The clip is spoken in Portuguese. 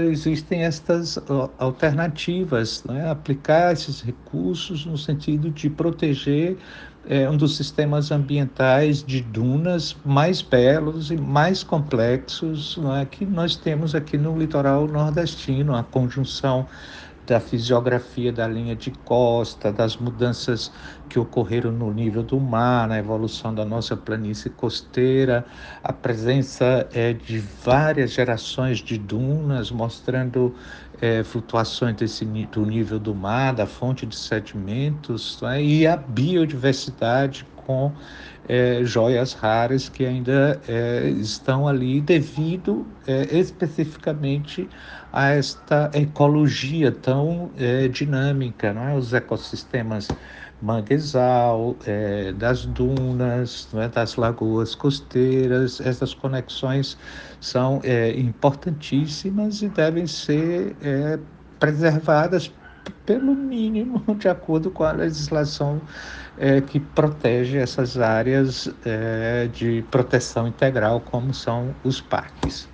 existem estas alternativas, né? aplicar esses recursos no sentido de proteger é, um dos sistemas ambientais de dunas mais belos e mais complexos né? que nós temos aqui no litoral nordestino, a conjunção da fisiografia da linha de costa, das mudanças que ocorreram no nível do mar, na evolução da nossa planície costeira, a presença é, de várias gerações de dunas, mostrando é, flutuações desse, do nível do mar, da fonte de sedimentos, né, e a biodiversidade com é, joias raras que ainda é, estão ali devido é, especificamente a esta ecologia tão é, dinâmica, não é? os ecossistemas manguezal, é, das dunas, é? das lagoas costeiras, essas conexões são é, importantíssimas e devem ser preservadas pelo mínimo de acordo com a legislação é, que protege essas áreas é, de proteção integral, como são os parques.